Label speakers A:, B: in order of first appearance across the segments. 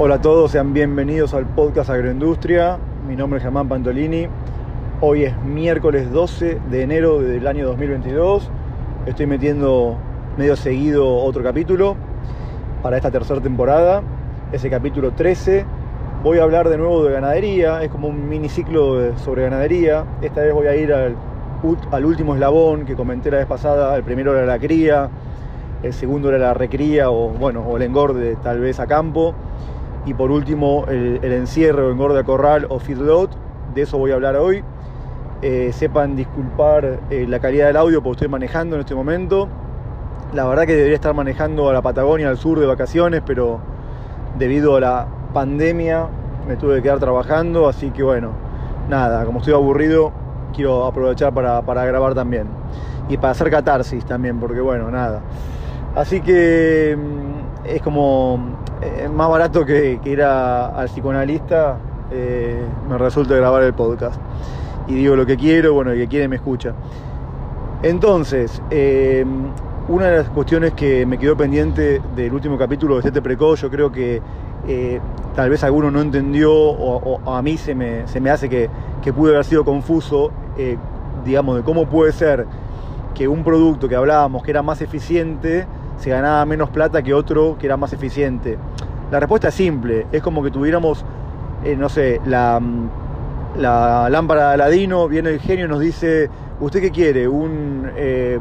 A: Hola a todos, sean bienvenidos al podcast Agroindustria. Mi nombre es Germán Pantolini. Hoy es miércoles 12 de enero del año 2022. Estoy metiendo medio seguido otro capítulo para esta tercera temporada. Ese capítulo 13. Voy a hablar de nuevo de ganadería. Es como un miniciclo sobre ganadería. Esta vez voy a ir al, al último eslabón que comenté la vez pasada. El primero era la cría. El segundo era la recría o, bueno, o el engorde tal vez a campo y por último, el, encierre o engorde a corral o feedlot, de eso voy a hablar hoy. Eh, sepan disculpar eh, la calidad del audio porque estoy manejando en este momento. La verdad que debería estar manejando a la Patagonia, al sur de vacaciones, pero debido a la pandemia me tuve que quedar trabajando, así que bueno, nada, como estoy aburrido, quiero aprovechar para, para grabar también. Y para hacer catarsis también, porque bueno, nada. Así que mm, es como eh, más barato que, ir al psicoanalista, eh, me resulta grabar el podcast. Y digo lo que quiero, bueno, el que quiere me escucha. Entonces, eh, una de las cuestiones que me quedó pendiente del último capítulo de Sete Precoz, yo creo que tal vez alguno no entendió o, a mí se me, se me hace que, que pude haber sido confuso, digamos, de cómo puede ser que un producto que hablábamos que era más eficiente se ganaba menos plata que otro que era más eficiente. La respuesta es simple, es como que tuviéramos, eh, no sé, la, mm, la, lámpara de Aladino, viene el genio y nos dice, ¿usted qué quiere? Eh,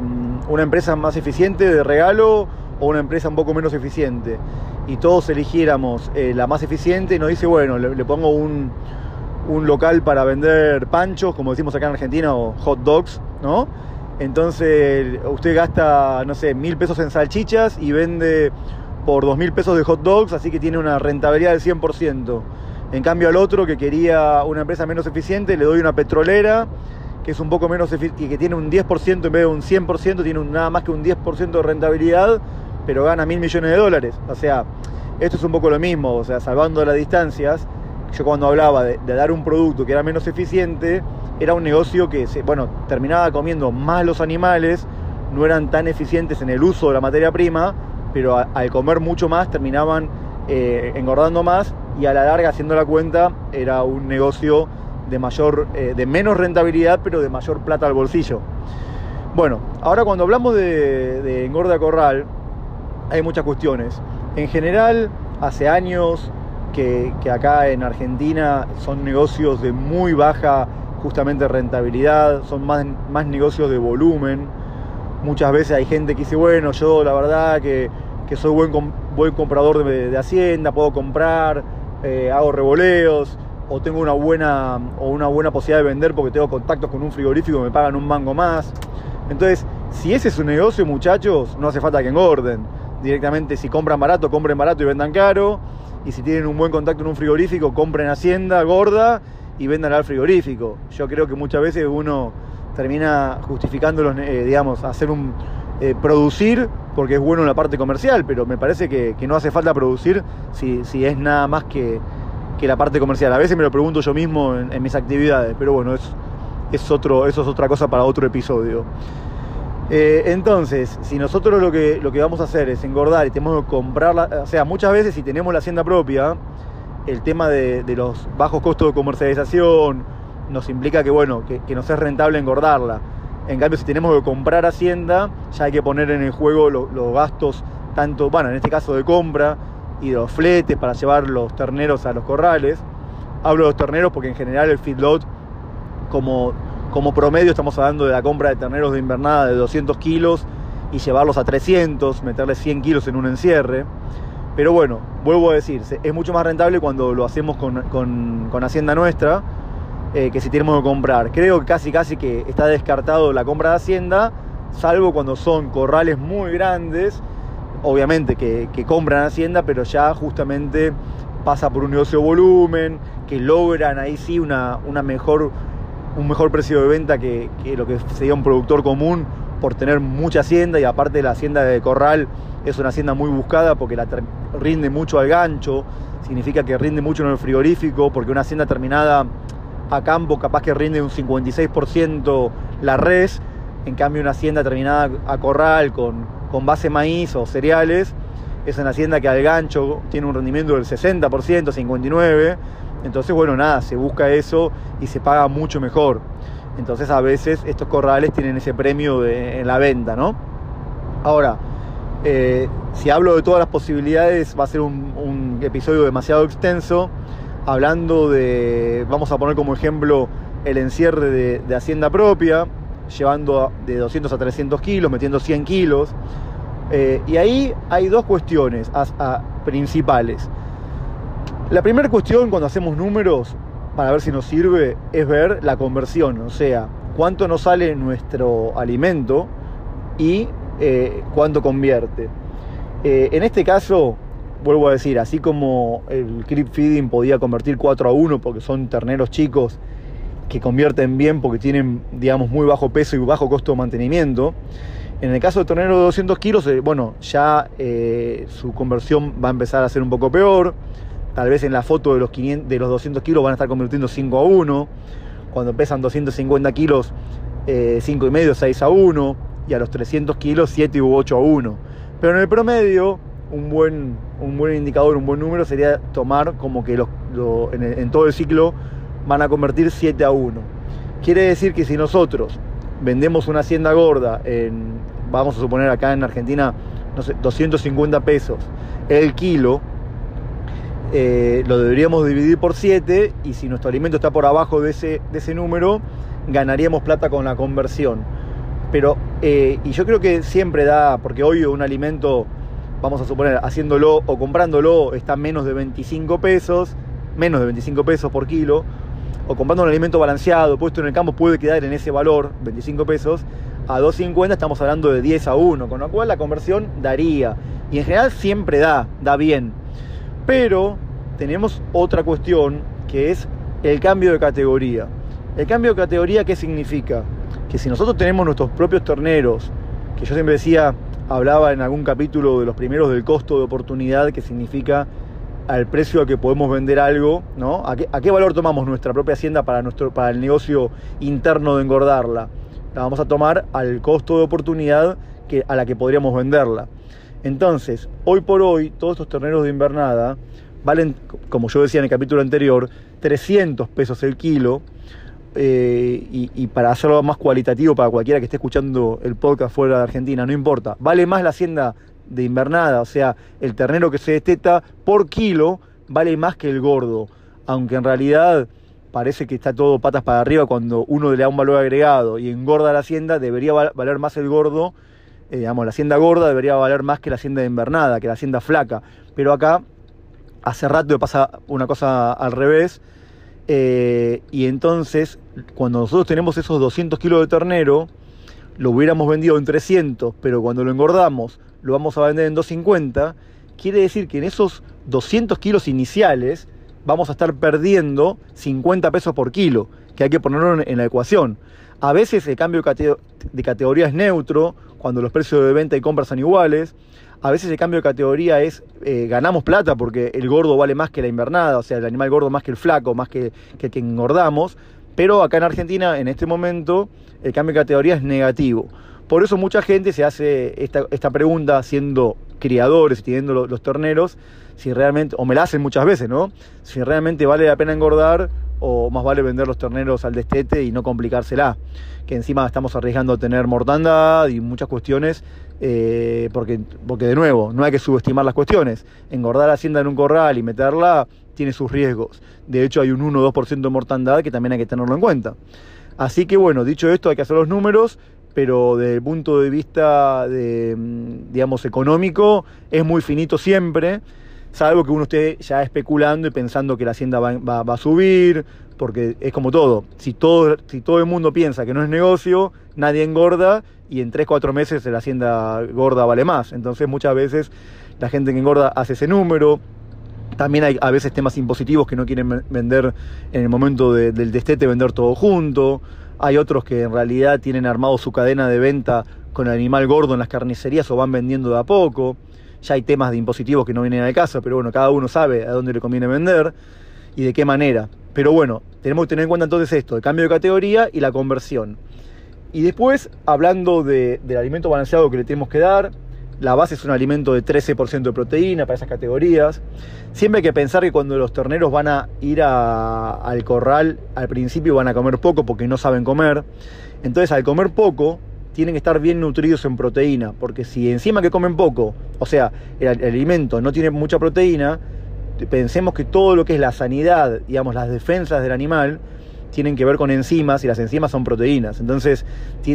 A: ¿Una empresa más eficiente de regalo o una empresa un poco menos eficiente? Y todos eligiéramos eh, la más eficiente y nos dice, bueno, le, pongo un, un local para vender panchos, como decimos acá en Argentina, o hot dogs, ¿no? Entonces usted gasta, no sé, mil pesos en salchichas y vende por dos mil pesos de hot dogs, así que tiene una rentabilidad del 100%. En cambio al otro que quería una empresa menos eficiente, le doy una petrolera que es un poco menos y que tiene un 10% en vez de un 100%, tiene nada más que un 10% de rentabilidad, pero gana mil millones de dólares. O sea, esto es un poco lo mismo, o sea, salvando las distancias, yo cuando hablaba de dar un producto que era menos eficiente, era un negocio que, se, bueno, terminaba comiendo más los animales, no eran tan eficientes en el uso de la materia prima, pero al comer mucho más terminaban eh, engordando más y a la larga, haciendo la cuenta, era un negocio de, mayor, eh, de menos rentabilidad, pero de mayor plata al bolsillo. Bueno, ahora cuando hablamos de, de engorda corral, hay muchas cuestiones. En general, hace años que, que acá en Argentina son negocios de muy baja justamente rentabilidad, son más, más negocios de volumen. Muchas veces hay gente que dice, bueno, yo la verdad que, soy buen, buen comprador de, hacienda, puedo comprar, eh, hago revoleos, o tengo una buena, o una buena posibilidad de vender porque tengo contactos con un frigorífico y me pagan un mango más. Entonces, si ese es su negocio, muchachos, no hace falta que engorden. Directamente, si compran barato, compren barato y vendan caro. Y si tienen un buen contacto en un frigorífico, compren hacienda gorda y vendan al frigorífico. Yo creo que muchas veces uno termina justificándolo, eh, digamos, hacer un eh, producir porque es bueno en la parte comercial, pero me parece que, no hace falta producir si, si es nada más que, que, la parte comercial. A veces me lo pregunto yo mismo en, mis actividades, pero bueno, es, es otro, eso es otra cosa para otro episodio. Eh, entonces, si nosotros lo que, lo que vamos a hacer es engordar y tenemos que comprarla, o sea, muchas veces si tenemos la hacienda propia, el tema de, los bajos costos de comercialización nos implica que, bueno, que, nos es rentable engordarla. En cambio, si tenemos que comprar hacienda, ya hay que poner en el juego los gastos, tanto, bueno, en este caso de compra y de los fletes para llevar los terneros a los corrales. Hablo de los terneros porque en general el feedlot, como, como promedio, estamos hablando de la compra de terneros de invernada de 200 kilos y llevarlos a 300, meterle 100 kilos en un encierre. Pero bueno, vuelvo a decir, es mucho más rentable cuando lo hacemos con, Hacienda nuestra eh, que si tenemos que comprar. Creo que casi casi que está descartado la compra de Hacienda, salvo cuando son corrales muy grandes, obviamente que, compran Hacienda, pero ya justamente pasa por un negocio de volumen, que logran ahí sí una, una mejor, un mejor precio de venta que, que lo que sería un productor común por tener mucha hacienda y aparte la hacienda de corral es una hacienda muy buscada porque la rinde mucho al gancho, significa que rinde mucho en el frigorífico, porque una hacienda terminada a campo capaz que rinde un 56% la res, en cambio una hacienda terminada a corral con, con base maíz o cereales es una hacienda que al gancho tiene un rendimiento del 60%, 59%. Entonces, bueno, nada, se busca eso y se paga mucho mejor. Entonces, a veces estos corrales tienen ese premio en la venta, ¿no? Ahora, eh, si hablo de todas las posibilidades, va a ser un, episodio demasiado extenso. Hablando de, vamos a poner como ejemplo el encierre de, hacienda propia, llevando de 200 a 300 kilos, metiendo 100 kilos. Eh, y ahí hay dos cuestiones principales. La primera cuestión cuando hacemos números, para ver si nos sirve, es ver la conversión, o sea, cuánto nos sale nuestro alimento y eh, cuánto convierte. Eh, en este caso, vuelvo a decir, así como el creep feeding podía convertir 4 a 1 porque son terneros chicos que convierten bien porque tienen, digamos, muy bajo peso y bajo costo de mantenimiento, en el caso de terneros de 200 kilos, eh, bueno, ya su conversión va a empezar a ser un poco peor. Tal vez en la foto de los, 500, de los 200 kilos van a estar convirtiendo 5 a 1. Cuando pesan 250 kilos, 5 y medio, 6 a 1 y a los 300 kilos 7 u 8 a 1. Pero en el promedio, un buen, un buen indicador, un buen número sería tomar como que los, en, todo el ciclo van a convertir 7 a 1. Quiere decir que si nosotros vendemos una hacienda gorda en, vamos a suponer acá en Argentina, no sé, 250 pesos el kilo, eh, lo deberíamos dividir por 7 y si nuestro alimento está por abajo de ese, de ese número, ganaríamos plata con la conversión. Pero, eh, y yo creo que siempre da, porque hoy un alimento, vamos a suponer, haciéndolo o comprándolo está menos de 25 pesos, menos de 25 pesos por kilo, o comprando un alimento balanceado, puesto en el campo, puede quedar en ese valor, 25 pesos, a 2.50 estamos hablando de 10 a 1, con lo cual la conversión daría. Y en general siempre da, da bien. Pero tenemos otra cuestión que es el cambio de categoría. El cambio de categoría, ¿qué significa? que si nosotros tenemos nuestros propios terneros, que yo siempre decía, hablaba en algún capítulo de los primeros del costo de oportunidad, que significa al precio a que podemos vender algo, ¿no? ¿A qué, valor tomamos nuestra propia hacienda para, nuestro, para el negocio interno de engordarla? La vamos a tomar al costo de oportunidad que, a la que podríamos venderla. Entonces, hoy por hoy, todos estos terneros de invernada valen, como yo decía en el capítulo anterior, 300 pesos el kilo, eh, y, para hacerlo más cualitativo para cualquiera que esté escuchando el podcast fuera de Argentina, no importa, vale más la hacienda de invernada, o sea, el ternero que se desteta por kilo vale más que el gordo, aunque en realidad parece que está todo patas para arriba cuando uno le da un valor agregado y engorda la hacienda, debería valer más el gordo, eh, digamos, la hacienda gorda debería valer más que la hacienda de invernada, que la hacienda flaca, pero acá hace rato pasa una cosa al revés, eh, y entonces, cuando nosotros tenemos esos 200 kilos de ternero, lo hubiéramos vendido en 300, pero cuando lo engordamos lo vamos a vender en 250, quiere decir que en esos 200 kilos iniciales vamos a estar perdiendo 50 pesos por kilo, que hay que ponerlo en la ecuación. A veces el cambio de categoría es neutro, cuando los precios de venta y compra son iguales, a veces el cambio de categoría es eh, ganamos plata porque el gordo vale más que la invernada, o sea, el animal gordo más que el flaco, más que, el que engordamos. Pero acá en Argentina, en este momento, el cambio de categoría es negativo. Por eso mucha gente se hace esta, pregunta siendo criadores y teniendo los, los, terneros, si realmente, o me la hacen muchas veces, ¿no? Si realmente vale la pena engordar o más vale vender los terneros al destete y no complicársela. Que encima estamos arriesgando a tener mortandad y muchas cuestiones, eh, porque, porque de nuevo, no hay que subestimar las cuestiones. Engordar la hacienda en un corral y meterla tiene sus riesgos. De hecho, hay un 1 o 2% de mortandad que también hay que tenerlo en cuenta. Así que bueno, dicho esto, hay que hacer los números, pero desde el punto de vista, de, mm, digamos, económico, es muy finito siempre salvo que uno esté ya especulando y pensando que la hacienda va, a subir, porque es como todo. Si, todo, si todo el mundo piensa que no es negocio, nadie engorda y en 3, 4 meses la hacienda gorda vale más. Entonces muchas veces la gente que engorda hace ese número. También hay a veces temas impositivos que no quieren vender en el momento del destete, vender todo junto. Hay otros que en realidad tienen armado su cadena de venta con el animal gordo en las carnicerías o van vendiendo de a poco ya hay temas de impositivos que no vienen al caso, pero bueno, cada uno sabe a dónde le conviene vender y de qué manera. Pero bueno, tenemos que tener en cuenta entonces esto, el cambio de categoría y la conversión. Y después, hablando del alimento balanceado que le tenemos que dar, la base es un alimento de 13% de proteína para esas categorías. Siempre hay que pensar que cuando los terneros van a ir al corral, al principio van a comer poco porque no saben comer. Entonces al comer poco, tienen que estar bien nutridos en proteína, porque si encima que comen poco, o sea, el, alimento no tiene mucha proteína, pensemos que todo lo que es la sanidad, digamos, las defensas del animal, tienen que ver con enzimas y las enzimas son proteínas. Entonces,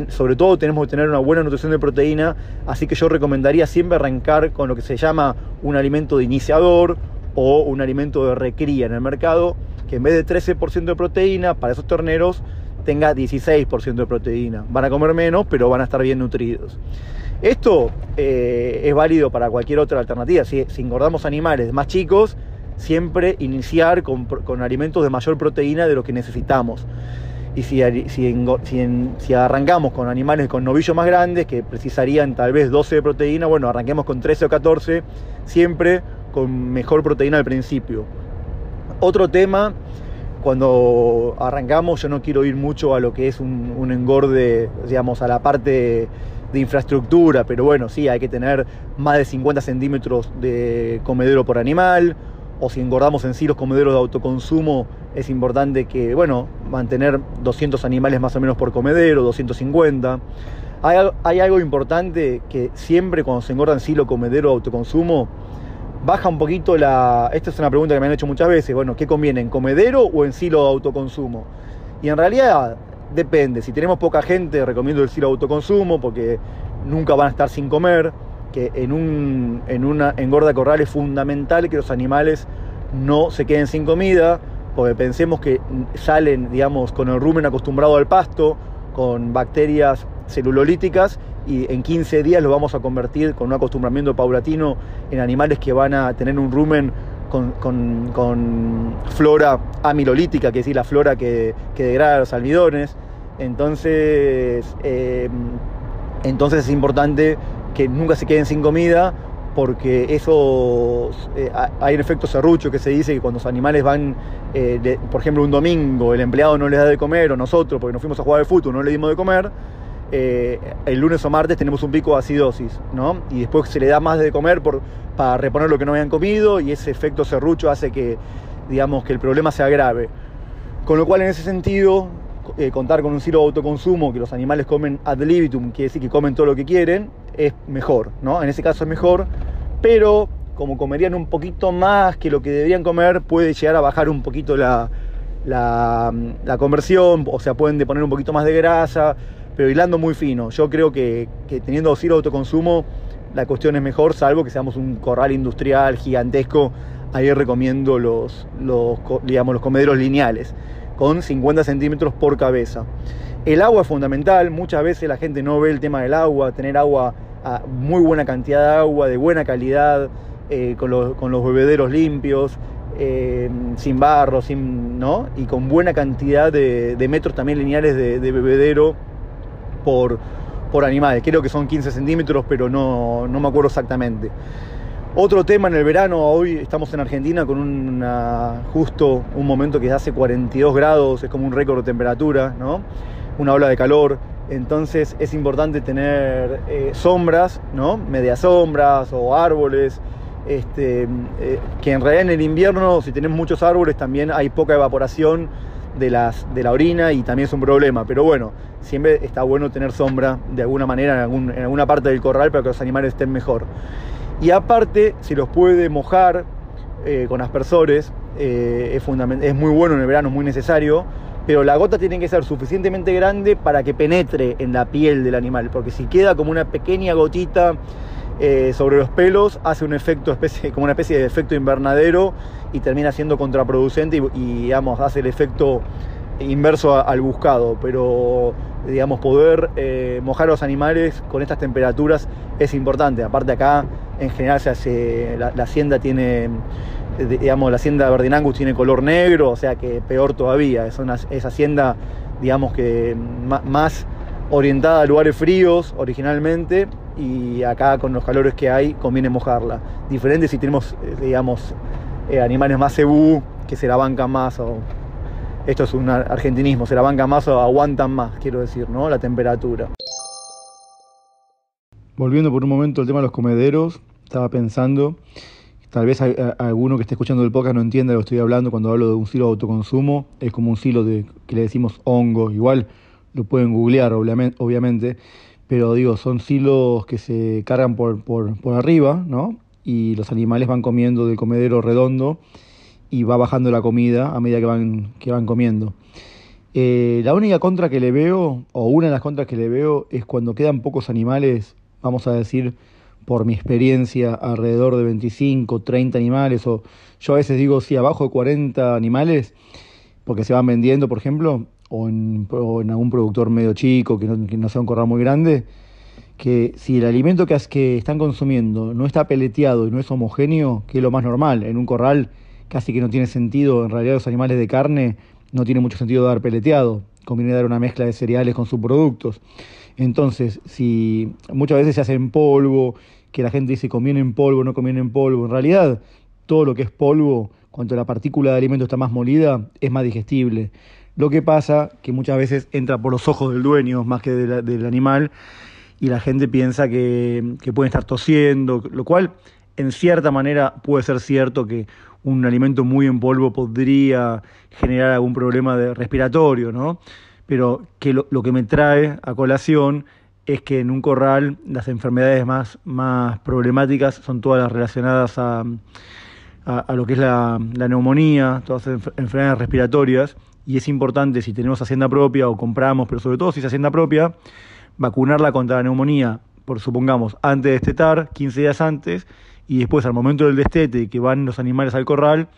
A: sobre todo tenemos que tener una buena nutrición de proteína, así que yo recomendaría siempre arrancar con lo que se llama un alimento de iniciador o un alimento de recría en el mercado, que en vez de 13% de proteína para esos terneros tenga 16% de proteína. Van a comer menos, pero van a estar bien nutridos. Esto eh, es válido para cualquier otra alternativa. Si, engordamos animales más chicos, siempre iniciar con, alimentos de mayor proteína de lo que necesitamos. Y si, si, arrancamos con animales con novillos más grandes, que precisarían tal vez 12 de proteína, bueno, arranquemos con 13 o 14, siempre con mejor proteína al principio. Otro tema cuando arrancamos yo no quiero ir mucho a lo que es un, engorde, digamos, a la parte de infraestructura, pero bueno, sí, hay que tener más de 50 centímetros de comedero por animal, o si engordamos en sí los comederos de autoconsumo, es importante que, bueno, mantener 200 animales más o menos por comedero, 250. Hay, algo importante que siempre cuando se engorda en sí los comederos de autoconsumo, baja un poquito la... Esta es una pregunta que me han hecho muchas veces, bueno, ¿qué conviene, en comedero o en silo de autoconsumo? Y en realidad depende, si tenemos poca gente recomiendo el silo de autoconsumo porque nunca van a estar sin comer, que en, un, en una engorda corral es fundamental que los animales no se queden sin comida, porque pensemos que salen, digamos, con el rumen acostumbrado al pasto, con bacterias celulolíticas y en 15 días lo vamos a convertir con un acostumbramiento paulatino en animales que van a tener un rumen con, flora amilolítica, que es decir, la flora que, degrada los almidones. Entonces, em, entonces es importante que nunca se queden sin comida porque eso eh, hay un efecto serrucho que se dice que cuando los animales van, eh, por ejemplo, un domingo, el empleado no les da de comer o nosotros, porque nos fuimos a jugar al fútbol, no le dimos de comer, eh, el lunes o martes tenemos un pico de acidosis, ¿no? Y después se le da más de comer para reponer lo que no habían comido y ese efecto serrucho hace que, digamos, que el problema se agrave. Con lo cual, en ese sentido, eh, contar con un silo de autoconsumo, que los animales comen ad libitum, quiere decir que comen todo lo que quieren, es mejor, ¿no? En ese caso es mejor, pero como comerían un poquito más que lo que deberían comer, puede llegar a bajar un poquito la, la, la conversión, o sea, pueden poner un poquito más de grasa, pero hilando muy fino. Yo creo que, teniendo cero autoconsumo, la cuestión es mejor, salvo que seamos un corral industrial gigantesco. Ahí recomiendo los, digamos, los comederos lineales, con 50 centímetros por cabeza. El agua es fundamental, muchas veces la gente no ve el tema del agua, tener agua, muy buena cantidad de agua, de buena calidad, eh, con, los, bebederos limpios, eh, sin barro, sin, ¿no? y con buena cantidad de, metros también lineales de bebedero por, por animales. Creo que son 15 centímetros, pero no, me acuerdo exactamente. Otro tema en el verano, hoy estamos en Argentina con una, justo un momento que hace 42 grados, es como un récord de temperatura, ¿no? una ola de calor. Entonces es importante tener eh, sombras, ¿no? medias sombras o árboles. Este, eh, que en realidad en el invierno, si tenemos muchos árboles, también hay poca evaporación de, las, de la orina y también es un problema. Pero bueno, siempre está bueno tener sombra de alguna manera en, alguna parte del corral para que los animales estén mejor. Y aparte, si los puede mojar eh, con aspersores, eh, es, es muy bueno en el verano, muy necesario, pero la gota tiene que ser suficientemente grande para que penetre en la piel del animal, porque si queda como una pequeña gotita eh, sobre los pelos, hace un efecto, especie, como una especie de efecto invernadero y termina siendo contraproducente y, digamos, hace el efecto inverso al buscado, pero digamos, poder eh, mojar a los animales con estas temperaturas es importante. Aparte acá, en general, se hace, la, hacienda tiene, digamos, la hacienda Verdinangus tiene color negro, o sea que peor todavía. Es, una, es hacienda, digamos que más orientada a lugares fríos originalmente y acá con los calores que hay conviene mojarla. Diferente si tenemos, eh, digamos, eh, animales más cebú que se la bancan más o esto es un argentinismo, se la bancan más o aguantan más, quiero decir, ¿no? La temperatura. volviendo por un momento al tema de los comederos, estaba pensando, tal vez alguno que esté escuchando el podcast no entienda de lo que estoy hablando cuando hablo de un silo de autoconsumo, es como un silo de, que le decimos hongo, igual lo pueden googlear obviamente, pero digo, son silos que se cargan por, por, por arriba, ¿no? Y los animales van comiendo del comedero redondo y va bajando la comida a medida que van, que van comiendo. Eh, la única contra que le veo, o una de las contras que le veo, es cuando quedan pocos animales, vamos a decir, por mi experiencia, alrededor de 25, 30 animales, o yo a veces digo, sí, abajo de 40 animales, porque se van vendiendo, por ejemplo, o en, algún productor medio chico, que no, que sea un corral muy grande, que si el alimento que, que están consumiendo no está peleteado y no es homogéneo, que es lo más normal, en un corral casi que no tiene sentido, en realidad los animales de carne no tiene mucho sentido dar peleteado, conviene dar una mezcla de cereales con subproductos. Entonces, si muchas veces se hace en polvo, que la gente dice conviene en polvo, no conviene en polvo, en realidad todo lo que es polvo, cuanto la partícula de alimento está más molida, es más digestible. Lo que pasa que muchas veces entra por los ojos del dueño más que del animal y la gente piensa que, que pueden estar tosiendo, lo cual en cierta manera puede ser cierto que un alimento muy en polvo podría generar algún problema de respiratorio, ¿no? Pero que lo, que me trae a colación es que en un corral las enfermedades más, más problemáticas son todas las relacionadas a, a, lo que es la, neumonía, todas las enfermedades respiratorias, y es importante si tenemos hacienda propia o compramos, pero sobre todo si es hacienda propia, vacunarla contra la neumonía, por supongamos, antes de estetar, 15 días antes, y después al momento del destete que van los animales al corral,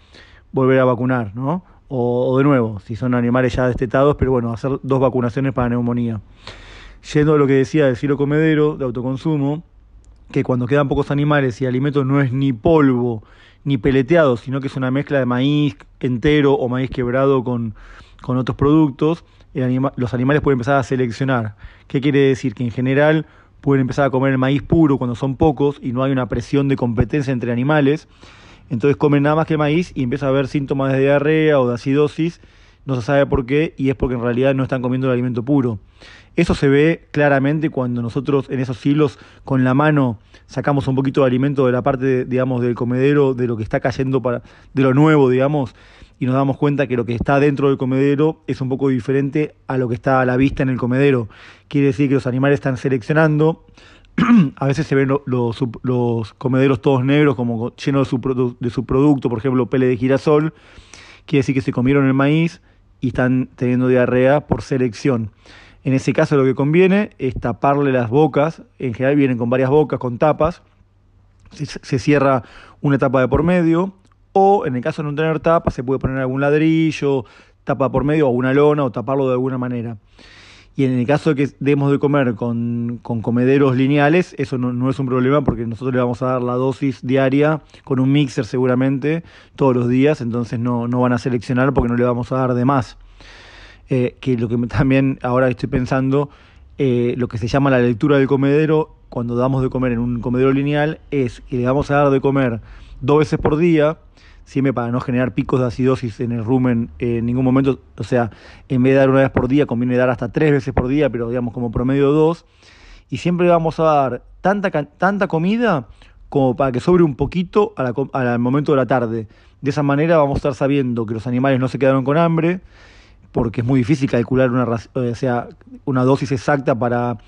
A: volver a vacunar, ¿no? O, de nuevo, si son animales ya destetados, pero bueno, hacer dos vacunaciones para neumonía. Yendo a lo que decía del silo comedero de autoconsumo, que cuando quedan pocos animales y alimento no es ni polvo ni peleteado, sino que es una mezcla de maíz entero o maíz quebrado con, con otros productos, los animales pueden empezar a seleccionar. ¿Qué quiere decir? Que en general pueden empezar a comer el maíz puro cuando son pocos y no hay una presión de competencia entre animales. Entonces comen nada más que maíz y empieza a haber síntomas de diarrea o de acidosis, no se sabe por qué y es porque en realidad no están comiendo el alimento puro. Eso se ve claramente cuando nosotros en esos hilos con la mano sacamos un poquito de alimento de la parte, digamos, del comedero, de lo que está cayendo para, de lo nuevo, digamos, y nos damos cuenta que lo que está dentro del comedero es un poco diferente a lo que está a la vista en el comedero. Quiere decir que los animales están seleccionando. a veces se ven los, comederos todos negros, como llenos de su, de su producto, por ejemplo, pele de girasol. Quiere decir que se comieron el maíz y están teniendo diarrea por selección. En ese caso lo que conviene es taparle las bocas, en general vienen con varias bocas, con tapas, se cierra una tapa de por medio, o en el caso de no tener tapa, se puede poner algún ladrillo, tapa por medio o una lona o taparlo de alguna manera. Y en el caso de que demos de comer con, comederos lineales, eso no, es un problema porque nosotros le vamos a dar la dosis diaria con un mixer seguramente todos los días, entonces no, van a seleccionar porque no le vamos a dar de más. Eh, que lo que también ahora estoy pensando, eh, lo que se llama la lectura del comedero, cuando damos de comer en un comedero lineal, es que le vamos a dar de comer dos veces por día, siempre para no generar picos de acidosis en el rumen en ningún momento. O sea, en vez de dar una vez por día, conviene dar hasta tres veces por día, pero digamos como promedio dos. Y siempre vamos a dar tanta, tanta comida como para que sobre un poquito al momento de la tarde. De esa manera vamos a estar sabiendo que los animales no se quedaron con hambre, porque es muy difícil calcular una, o sea, una dosis exacta para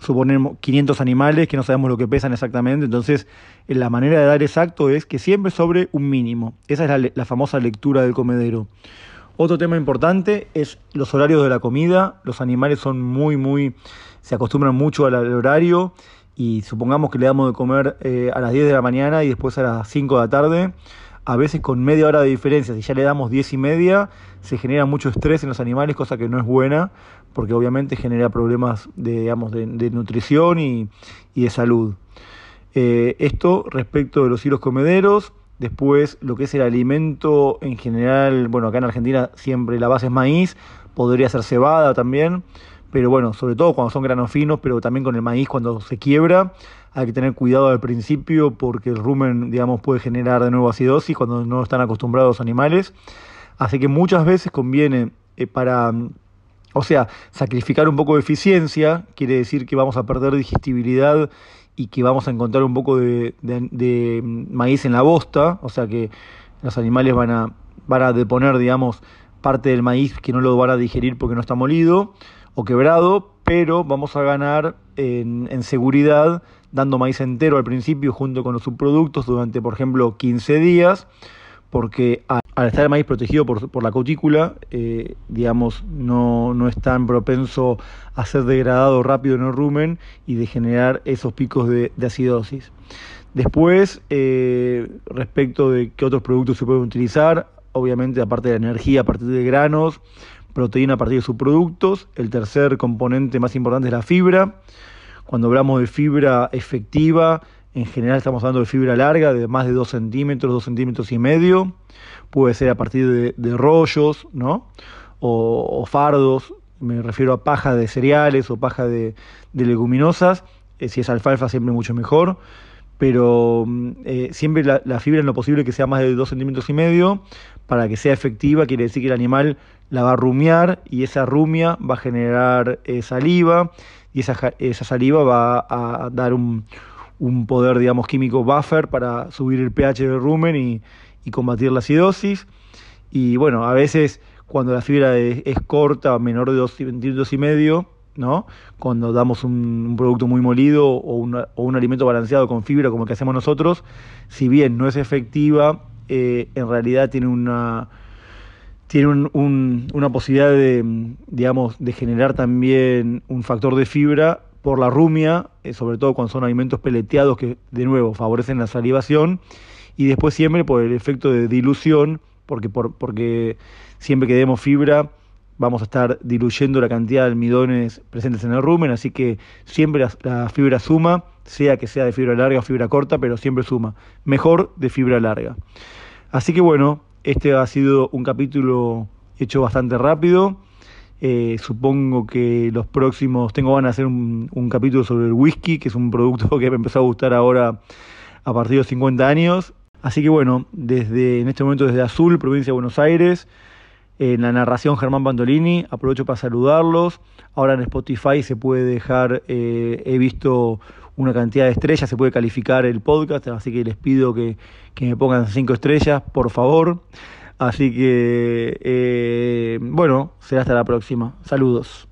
A: suponemos 500 animales que no sabemos lo que pesan exactamente, entonces eh, la manera de dar exacto es que siempre sobre un mínimo. Esa es la, famosa lectura del comedero. Otro tema importante es los horarios de la comida. Los animales son muy, muy, se acostumbran mucho al, horario y supongamos que le damos de comer eh, a las 10 de la mañana y después a las 5 de la tarde a veces con media hora de diferencia, si ya le damos 10 y media, se genera mucho estrés en los animales, cosa que no es buena, porque obviamente genera problemas de, digamos, de, nutrición y, de salud. Eh, esto respecto de los hilos comederos, después lo que es el alimento en general, bueno, acá en Argentina siempre la base es maíz, podría ser cebada también, pero bueno, sobre todo cuando son granos finos, pero también con el maíz cuando se quiebra, hay que tener cuidado al principio porque el rumen, digamos, puede generar de nuevo acidosis cuando no están acostumbrados los animales. Así que muchas veces conviene eh, para, o sea, sacrificar un poco de eficiencia, quiere decir que vamos a perder digestibilidad y que vamos a encontrar un poco de, maíz en la bosta, o sea que los animales van a, van a deponer, digamos, parte del maíz que no lo van a digerir porque no está molido quebrado, pero vamos a ganar en, en seguridad dando maíz entero al principio junto con los subproductos durante, por ejemplo, 15 días porque al estar el maíz protegido por, la cutícula, eh, digamos, no, no, es tan propenso a ser degradado rápido en el rumen y de generar esos picos de, acidosis. Después, eh, respecto de qué otros productos se pueden utilizar, obviamente aparte de la energía a partir de granos, proteína a partir de subproductos, el tercer componente más importante es la fibra. Cuando hablamos de fibra efectiva, en general estamos hablando de fibra larga, de más de 2 centímetros, 2 centímetros y medio. Puede ser a partir de, rollos, ¿no? O, fardos, me refiero a paja de cereales o paja de, leguminosas. Eh, si es alfalfa, siempre mucho mejor. Pero mm, eh, siempre la, fibra en lo posible que sea más de 2 centímetros y medio. Para que sea efectiva, quiere decir que el animal la va a rumiar y esa rumia va a generar eh, saliva y esa, esa saliva va a dar un, un poder, digamos, químico buffer para subir el pH del rumen y, combatir la acidosis. Y bueno, a veces cuando la fibra es, corta, menor de 2 centímetros y medio, ¿no? Cuando damos un, producto muy molido o, un alimento balanceado con fibra como el que hacemos nosotros, si bien no es efectiva, eh, en realidad tiene una tiene una posibilidad de, digamos, de generar también un factor de fibra por la rumia, eh, sobre todo cuando son alimentos peleteados que de nuevo favorecen la salivación, y después siempre por el efecto de dilución, porque, por, porque siempre que demos fibra vamos a estar diluyendo la cantidad de almidones presentes en el rumen, así que siempre la, fibra suma, sea que sea de fibra larga o fibra corta, pero siempre suma. Mejor de fibra larga. Así que bueno, este ha sido un capítulo hecho bastante rápido. Eh, supongo que los próximos, tengo ganas de hacer un, capítulo sobre el whisky, que es un producto que me empezó a gustar ahora a partir de los 50 años. Así que bueno, desde en este momento desde Azul, provincia de Buenos Aires, en la narración Germán Pantolini, aprovecho para saludarlos. Ahora en Spotify se puede dejar, eh, he visto una cantidad de estrellas, se puede calificar el podcast, así que les pido que, que me pongan cinco estrellas, por favor. Así que, eh, bueno, será hasta la próxima. Saludos.